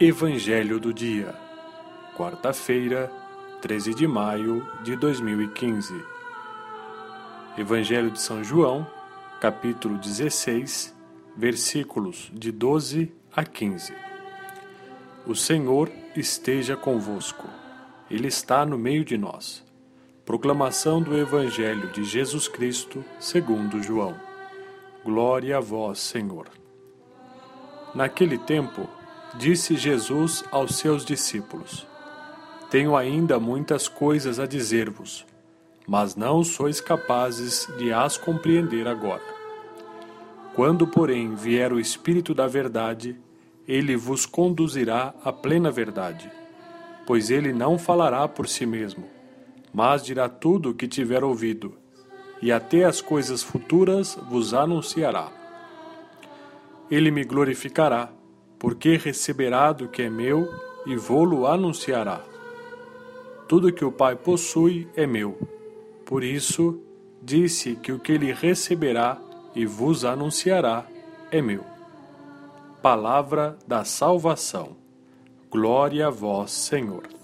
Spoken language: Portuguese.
Evangelho do Dia, quarta-feira, 13 de maio de 2015. Evangelho de São João, capítulo 16, versículos de 12 a 15. O Senhor esteja convosco, Ele está no meio de nós. Proclamação do Evangelho de Jesus Cristo, segundo João. Glória a vós, Senhor. Naquele tempo, Disse Jesus aos seus discípulos: Tenho ainda muitas coisas a dizer-vos, mas não sois capazes de as compreender agora. Quando, porém, vier o Espírito da Verdade, ele vos conduzirá à plena verdade, pois ele não falará por si mesmo, mas dirá tudo o que tiver ouvido, e até as coisas futuras vos anunciará. Ele me glorificará porque receberá do que é meu e vou-lo anunciará. Tudo que o Pai possui é meu. Por isso, disse que o que ele receberá e vos anunciará é meu. Palavra da salvação. Glória a vós, Senhor.